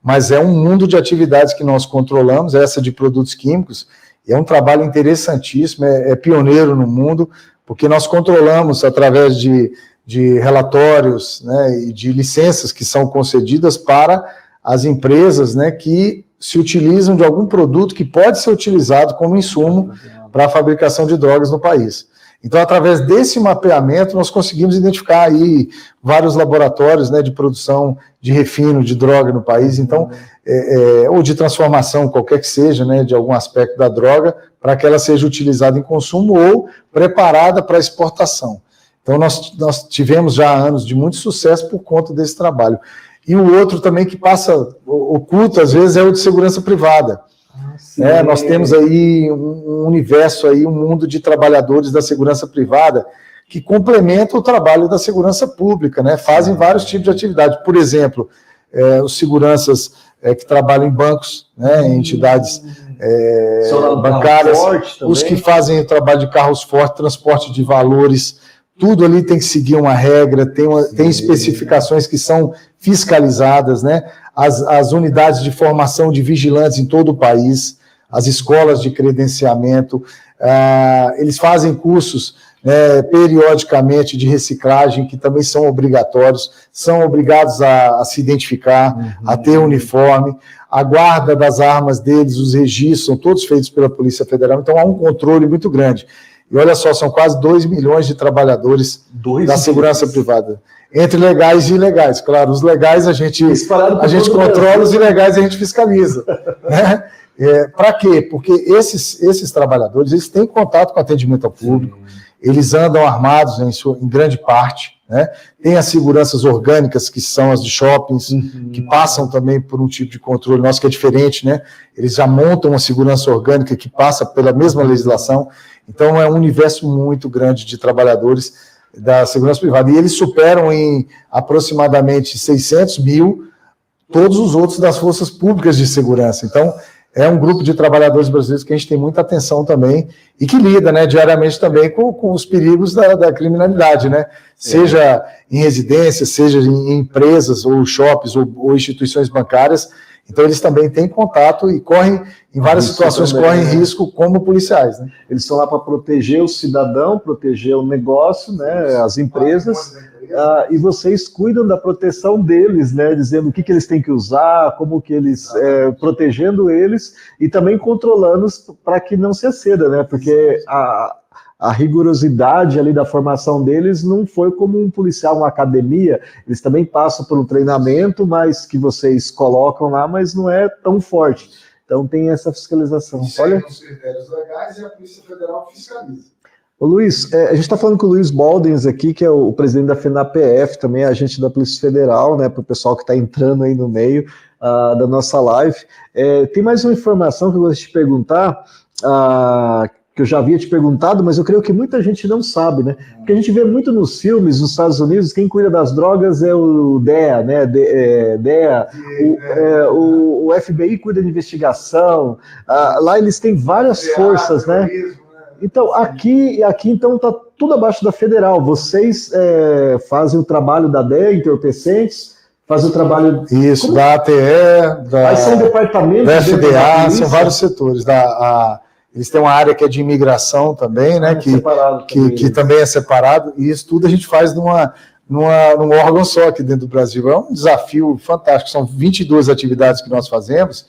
[SPEAKER 2] mas é um mundo de atividades que nós controlamos, essa de produtos químicos, e é um trabalho interessantíssimo, é, é pioneiro no mundo, porque nós controlamos através de, de relatórios né, e de licenças que são concedidas para as empresas né, que se utilizam de algum produto que pode ser utilizado como insumo para a fabricação de drogas no país. Então, através desse mapeamento, nós conseguimos identificar aí vários laboratórios né, de produção de refino de droga no país, então, é, é, ou de transformação, qualquer que seja, né, de algum aspecto da droga, para que ela seja utilizada em consumo ou preparada para exportação. Então, nós, nós tivemos já anos de muito sucesso por conta desse trabalho. E o outro também que passa oculto, às vezes, é o de segurança privada. É, nós temos aí um universo, aí, um mundo de trabalhadores da segurança privada que complementam o trabalho da segurança pública, né? fazem vários tipos de atividade. Por exemplo, é, os seguranças é, que trabalham em bancos, né, em entidades é, bancárias, os que fazem o trabalho de carros fortes, transporte de valores, tudo ali tem que seguir uma regra, tem, uma, tem especificações que são fiscalizadas, né? As, as unidades de formação de vigilantes em todo o país, as escolas de credenciamento, uh, eles fazem cursos né, periodicamente de reciclagem, que também são obrigatórios, são obrigados a, a se identificar, uhum. a ter uniforme, a guarda das armas deles, os registros, são todos feitos pela Polícia Federal, então há um controle muito grande. E olha só, são quase 2 milhões de trabalhadores dois da segurança milhões. privada. Entre legais e ilegais. Claro, os legais a gente, a gente controla, os ilegais a gente fiscaliza. né? É, Para quê? Porque esses, esses trabalhadores eles têm contato com atendimento ao público, eles andam armados em, sua, em grande parte, né? tem as seguranças orgânicas, que são as de shoppings, uhum. que passam também por um tipo de controle nosso que é diferente, né? eles já montam uma segurança orgânica que passa pela mesma legislação, então é um universo muito grande de trabalhadores da segurança privada, e eles superam em aproximadamente 600 mil todos os outros das forças públicas de segurança. Então, é um grupo de trabalhadores brasileiros que a gente tem muita atenção também e que lida né, diariamente também com, com os perigos da, da criminalidade, né? Seja é. em residências, seja em empresas ou shoppings ou, ou instituições bancárias, Então eles também têm contato e correm, em várias Isso situações, também, correm né? risco como policiais. Né?
[SPEAKER 1] Eles estão lá para proteger o cidadão, proteger o negócio, né, as empresas, ah, e vocês cuidam da proteção deles, né, dizendo o que, que eles têm que usar, como que eles, é, protegendo eles e também controlando-os para que não se aceda, né, porque a, a rigorosidade ali da formação deles não foi como um policial, uma academia. Eles também passam pelo treinamento, mas que vocês colocam lá, mas não é tão forte. Então tem essa fiscalização. Olha. os critérios legais e a Polícia Federal fiscaliza. Ô Luiz, é, a gente está falando com o Luiz Baldens aqui, que é o, o presidente da FENAPF, também é agente da Polícia Federal, né, para o pessoal que está entrando aí no meio uh, da nossa live. É, tem mais uma informação que eu gostaria de te perguntar, uh, que eu já havia te perguntado, mas eu creio que muita gente não sabe, né? Porque a gente vê muito nos filmes nos Estados Unidos, quem cuida das drogas é o DEA, né? De, é, DEA, o, é, o, o, FBI cuida de investigação, ah, lá eles têm várias forças, né? né? Então, aqui, aqui então está tudo abaixo da federal. Vocês é, fazem o trabalho da DEA, entorpecentes, fazem o trabalho.
[SPEAKER 2] Isso, Como? da ATE, da,
[SPEAKER 1] são departamentos.
[SPEAKER 2] Da FDA, são vários setores. Da, a, eles têm uma área que é de imigração também, né? É que, que, que, também é separado, e isso tudo a gente faz numa, numa, num órgão só aqui dentro do Brasil. É um desafio fantástico, são 22 atividades que nós fazemos,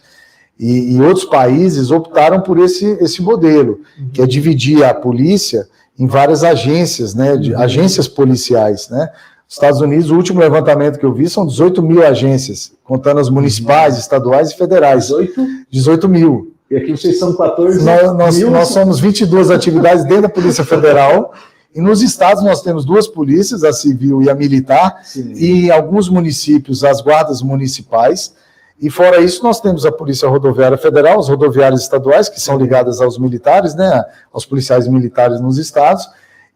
[SPEAKER 2] e, e outros países optaram por esse, esse modelo, que é dividir a polícia em várias agências, né? De, agências policiais, né? Estados Unidos, o último levantamento que eu vi são 18 mil agências, contando as municipais, estaduais e federais. 18? 18 mil.
[SPEAKER 1] E aqui vocês são 14
[SPEAKER 2] nós, nós, mil. Nós somos 22 atividades dentro da Polícia Federal. E nos estados nós temos duas polícias, a civil e a militar, Sim. e em alguns municípios as guardas municipais. E fora isso, nós temos a Polícia Rodoviária Federal, as rodoviárias estaduais, que são ligadas aos militares, né, aos policiais militares nos estados.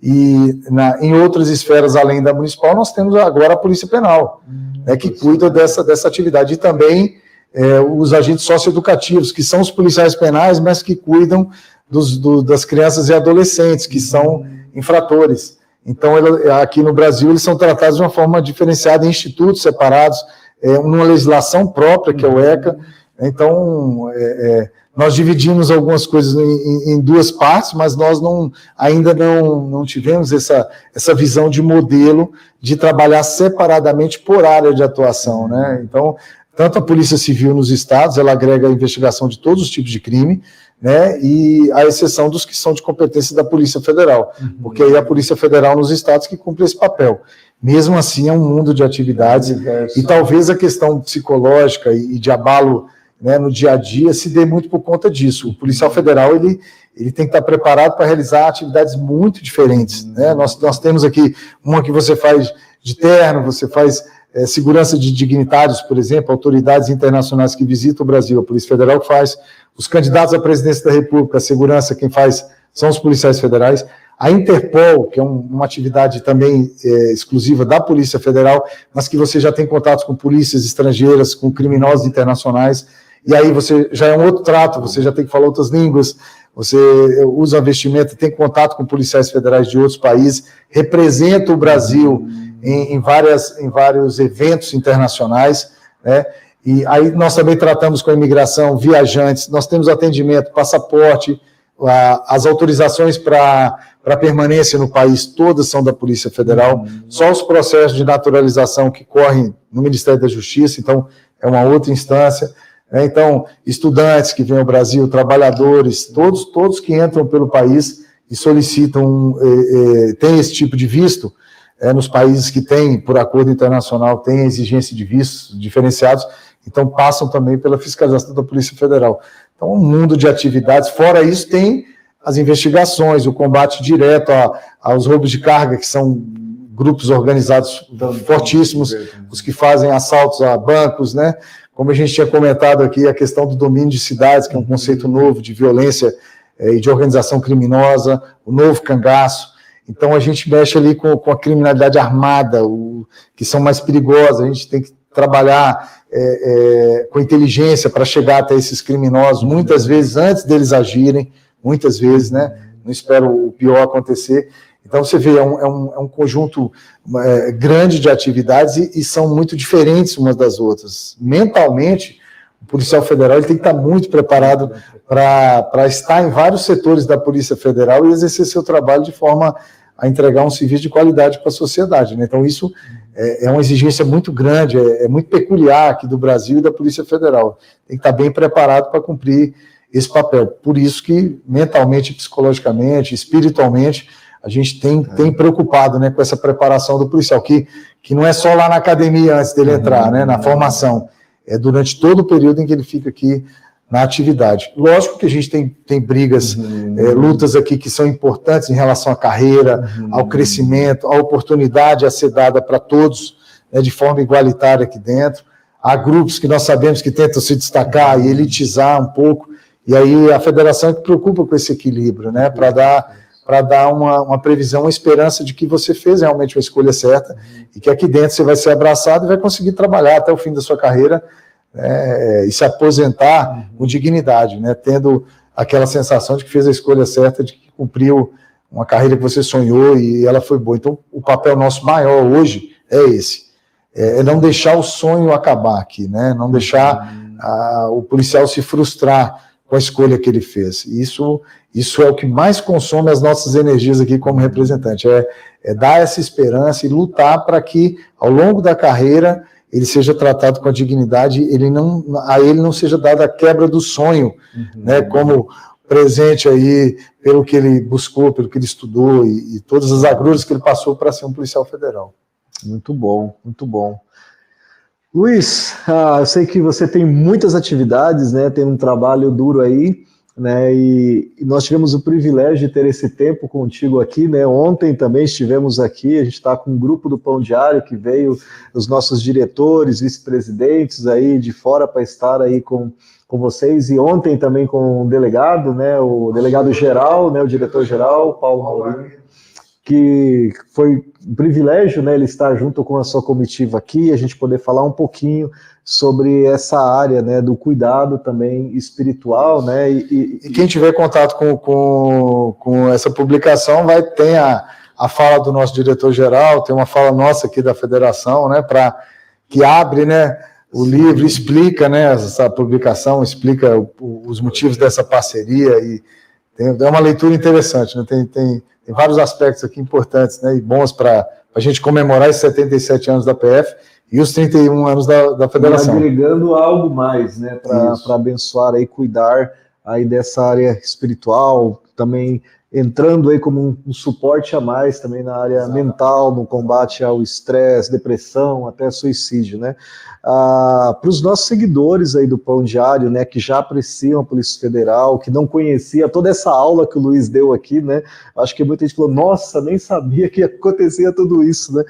[SPEAKER 2] E na, em outras esferas além da municipal, nós temos agora a Polícia Penal, hum, né, que cuida dessa, dessa atividade. E também é, os agentes socioeducativos, que são os policiais penais, mas que cuidam dos, do, das crianças e adolescentes, que são infratores. Então, ele, aqui no Brasil, eles são tratados de uma forma diferenciada em institutos separados, é, numa legislação própria, que é o ECA. Então, é, é, nós dividimos algumas coisas em, em, duas partes, mas nós não, ainda não, não tivemos essa, essa visão de modelo de trabalhar separadamente por área de atuação. Né? Então, tanto a Polícia Civil nos estados, ela agrega a investigação de todos os tipos de crime, né, e a exceção dos que são de competência da Polícia Federal, uhum. porque aí é a Polícia Federal nos estados que cumpre esse papel. Mesmo assim, é um mundo de atividades, é e talvez a questão psicológica e de abalo né, no dia a dia se dê muito por conta disso. O policial federal ele, ele tem que estar preparado para realizar atividades muito diferentes. Né? Nós, nós temos aqui uma que você faz de terno, você faz é, segurança de dignitários, por exemplo, autoridades internacionais que visitam o Brasil, a Polícia Federal que faz, os candidatos à presidência da República, a segurança, quem faz são os policiais federais, a Interpol, que é um, uma atividade também é, exclusiva da Polícia Federal, mas que você já tem contatos com polícias estrangeiras, com criminosos internacionais, e aí você já é um outro trato, você já tem que falar outras línguas, você usa vestimenta, tem contato com policiais federais de outros países, representa o Brasil em, em, várias, em vários eventos internacionais, né? E aí nós também tratamos com a imigração, viajantes, nós temos atendimento, passaporte, as autorizações para permanência no país, todas são da Polícia Federal, uhum. só os processos de naturalização que correm no Ministério da Justiça, então é uma outra instância. Né? Então, estudantes que vêm ao Brasil, trabalhadores, todos, todos que entram pelo país e solicitam, eh, eh, têm esse tipo de visto, é, nos países que têm, por acordo internacional, têm a exigência de vistos diferenciados, então passam também pela fiscalização da Polícia Federal. Então, um mundo de atividades. Fora isso, tem as investigações, o combate direto a, aos roubos de carga, que são grupos organizados fortíssimos, os que fazem assaltos a bancos, né? Como a gente tinha comentado aqui, a questão do domínio de cidades, que é um conceito novo de violência é, e de organização criminosa, o novo cangaço. Então a gente mexe ali com, com a criminalidade armada, o, que são mais perigosas, a gente tem que trabalhar é, é, com inteligência para chegar até esses criminosos, muitas vezes antes deles agirem, muitas vezes, né? Não espero o pior acontecer. Então você vê, é um, é um, é um conjunto é, grande de atividades e, e, são muito diferentes umas das outras. Mentalmente, o policial federal ele tem que estar muito preparado para estar em vários setores da Polícia Federal e exercer seu trabalho de forma a entregar um serviço de qualidade para a sociedade. Né? Então, isso é, é, uma exigência muito grande, é, é, muito peculiar aqui do Brasil e da Polícia Federal. Tem que estar bem preparado para cumprir esse papel. Por isso que, mentalmente, psicologicamente, espiritualmente, a gente tem, é. tem preocupado né, com essa preparação do policial, que, que não é só lá na academia antes dele entrar, né, na uhum. formação, é durante todo o período em que ele fica aqui na atividade. Lógico que a gente tem, tem brigas, uhum. é, lutas aqui que são importantes em relação à carreira, uhum. ao crescimento, à oportunidade a ser dada para todos né, de forma igualitária aqui dentro. Há grupos que nós sabemos que tentam se destacar e elitizar um pouco, e aí a federação é que preocupa com esse equilíbrio, né, para dar para dar uma, uma previsão, uma esperança de que você fez realmente uma escolha certa e que aqui dentro você vai ser abraçado e vai conseguir trabalhar até o fim da sua carreira né, e se aposentar com dignidade, né, tendo aquela sensação de que fez a escolha certa, de que cumpriu uma carreira que você sonhou e ela foi boa. Então, o papel nosso maior hoje é esse, é, é não deixar o sonho acabar aqui, né, não deixar a, o policial se frustrar com a escolha que ele fez. Isso, isso é o que mais consome as nossas energias aqui como representante, é, é dar essa esperança e lutar para que, ao longo da carreira, ele seja tratado com a dignidade, ele não, a ele não seja dada a quebra do sonho, uhum. né, como presente aí pelo que ele buscou, pelo que ele estudou e, e todas as agruras que ele passou para ser um policial federal.
[SPEAKER 1] Muito bom, muito bom. Luiz, ah, eu sei que você tem muitas atividades, né? Tem um trabalho duro aí, né? E, e, nós tivemos o privilégio de ter esse tempo contigo aqui, né? Ontem também estivemos aqui, a gente está com um grupo do Pão Diário que veio, os nossos diretores, vice-presidentes aí de fora para estar aí com, com vocês, e ontem também com o delegado, né? O delegado geral, né? O diretor geral, Paulo Maurinho que foi um privilégio né, ele estar junto com a sua comitiva aqui, a gente poder falar um pouquinho sobre essa área né, do cuidado também espiritual. Né,
[SPEAKER 2] e, e, e quem tiver contato com, com, com essa publicação vai ter a, a fala do nosso diretor-geral, tem uma fala nossa aqui da federação, né, para que abre né, o Sim. livro, explica né, essa publicação, explica o, os motivos dessa parceria e tem, é uma leitura interessante, né, tem, tem tem vários aspectos aqui importantes né, e bons para a gente comemorar esses 77 anos da PF e os 31 anos da, da federação.
[SPEAKER 1] E agregando algo mais, né, para abençoar e cuidar aí dessa área espiritual, também entrando aí como um, um suporte a mais também na área Exato. mental, no combate ao estresse, depressão, até suicídio, né? Ah, para os nossos seguidores aí do Pão Diário, né, que já apreciam a Polícia Federal, que não conhecia toda essa aula que o Luiz deu aqui, né, acho que muita gente falou, nossa, nem sabia que acontecia tudo isso, né,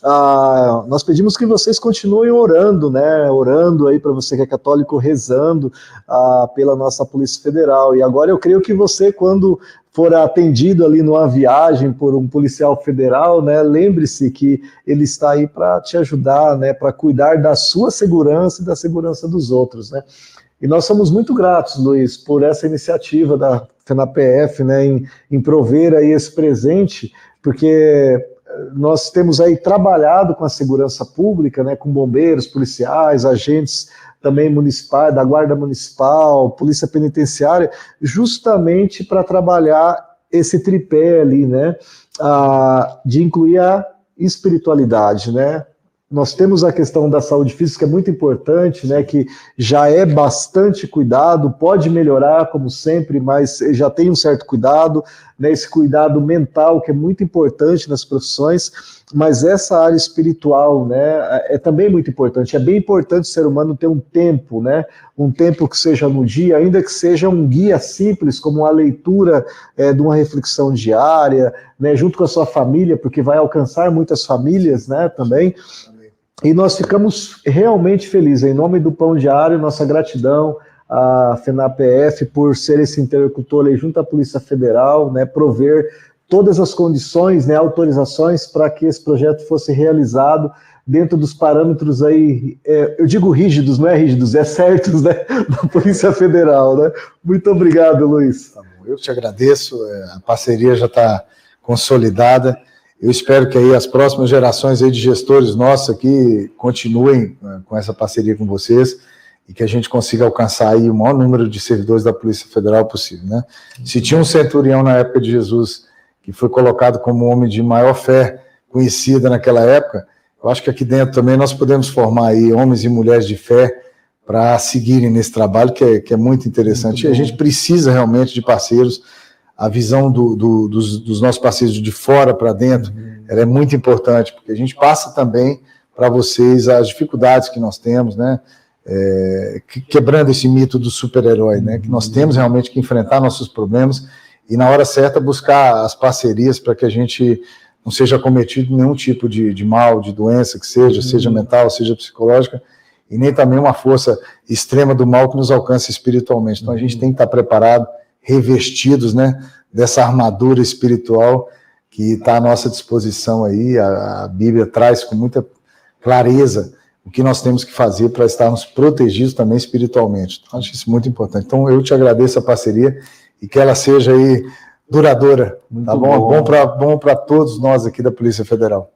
[SPEAKER 1] ah, nós pedimos que vocês continuem orando, né, orando aí para você que é católico, rezando ah, pela nossa Polícia Federal, e agora eu creio que você, quando for atendido ali numa viagem por um policial federal, né, lembre-se que ele está aí para te ajudar, né, para cuidar da sua segurança e da segurança dos outros, né. E nós somos muito gratos, Luiz, por essa iniciativa da FENAPF, né, em, em prover aí esse presente, porque eh, nós temos aí trabalhado com a segurança pública, né, com bombeiros, policiais, agentes também municipal, da Guarda Municipal, Polícia Penitenciária, justamente para trabalhar esse tripé ali, né, a, de incluir a espiritualidade, né, nós temos a questão da saúde física, é muito importante, né, que já é bastante cuidado, pode melhorar, como sempre, mas já tem um certo cuidado, né, esse cuidado mental, que é muito importante nas profissões, mas essa área espiritual, né, é, é também muito importante. É bem importante o ser humano ter um tempo, né, um tempo que seja no dia, ainda que seja um guia simples, como a leitura é, de uma reflexão diária, né, junto com a sua família, porque vai alcançar muitas famílias, né, também. E nós ficamos realmente felizes. Em nome do Pão Diário, nossa gratidão à FENAPF por ser esse interlocutor aí junto à Polícia Federal, né, prover todas as condições, né, autorizações para que esse projeto fosse realizado dentro dos parâmetros aí, é, eu digo rígidos, não é rígidos, é certos, né, da Polícia Federal, né? Muito obrigado, Luiz. Tá
[SPEAKER 2] eu te agradeço, é, a parceria já está consolidada. Eu espero que aí as próximas gerações aí de gestores nossos aqui continuem né, com essa parceria com vocês. E que a gente consiga alcançar aí o maior número de servidores da Polícia Federal possível, né? Se tinha um centurião na época de Jesus que foi colocado como homem de maior fé conhecida naquela época, eu acho que aqui dentro também nós podemos formar aí homens e mulheres de fé para seguirem nesse trabalho que é, que é muito interessante. Muito e a gente precisa realmente de parceiros. A visão do, do, dos, dos, nossos parceiros de fora para dentro uhum. é muito importante, porque a gente passa também para vocês as dificuldades que nós temos, né? É, quebrando esse mito do super-herói, né? Que nós temos realmente que enfrentar nossos problemas e, na hora certa, buscar as parcerias para que a gente não seja cometido nenhum tipo de, de mal, de doença que seja, uhum. seja mental, seja psicológica, e nem também uma força extrema do mal que nos alcance espiritualmente. Então a gente tem que estar preparado, revestidos, né, dessa armadura espiritual que está à nossa disposição aí. A, a Bíblia traz com muita clareza que nós temos que fazer para estarmos protegidos também espiritualmente. Então, acho isso muito importante. Então, eu te agradeço a parceria e que ela seja aí duradoura, muito tá bom? Bom para bom todos nós aqui da Polícia Federal.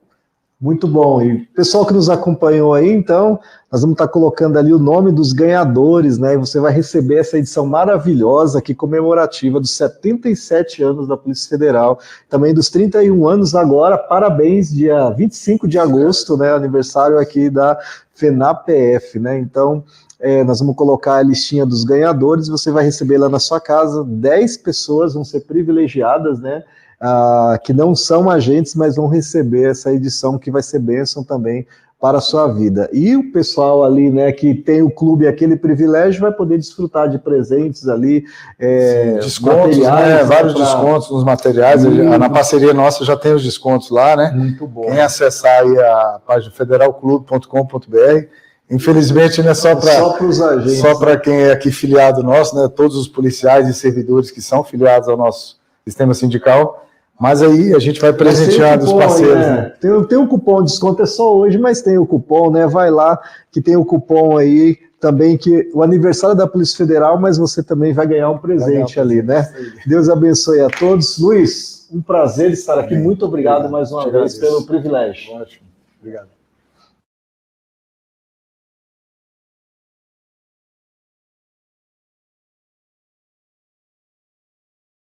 [SPEAKER 1] Muito bom. E pessoal que nos acompanhou aí, então, nós vamos estar colocando ali o nome dos ganhadores, né? E você vai receber essa edição maravilhosa aqui, comemorativa dos 77 anos da Polícia Federal, também dos 31 anos agora. Parabéns, dia 25 de agosto, né? Aniversário aqui da FENAPF, né? Então, é, nós vamos colocar a listinha dos ganhadores, você vai receber lá na sua casa 10 pessoas, vão ser privilegiadas, né? Ah, que não são agentes, mas vão receber essa edição que vai ser bênção também para a sua vida. E o pessoal ali, né, que tem o clube aquele privilégio, vai poder desfrutar de presentes ali,
[SPEAKER 2] é, Sim, descontos, né, vários pra... descontos nos materiais. Muito... Na parceria nossa já tem os descontos lá, né?
[SPEAKER 1] Muito bom.
[SPEAKER 2] Quem acessar aí a página federalclube.com.br Infelizmente, não é só para só para quem é aqui filiado nosso, né? Todos os policiais e servidores que são filiados ao nosso sistema sindical mas aí a gente vai presentear os parceiros. Aí, né?
[SPEAKER 1] né? Tem, tem um cupom de desconto, é só hoje, mas tem o cupom, né? Vai lá que tem o cupom aí também que o aniversário da Polícia Federal, mas você também vai ganhar um presente ali, né? Deus abençoe a todos. Luiz, um prazer estar aqui. Muito obrigado, obrigado. mais uma vez pelo privilégio.
[SPEAKER 2] Ótimo. Obrigado.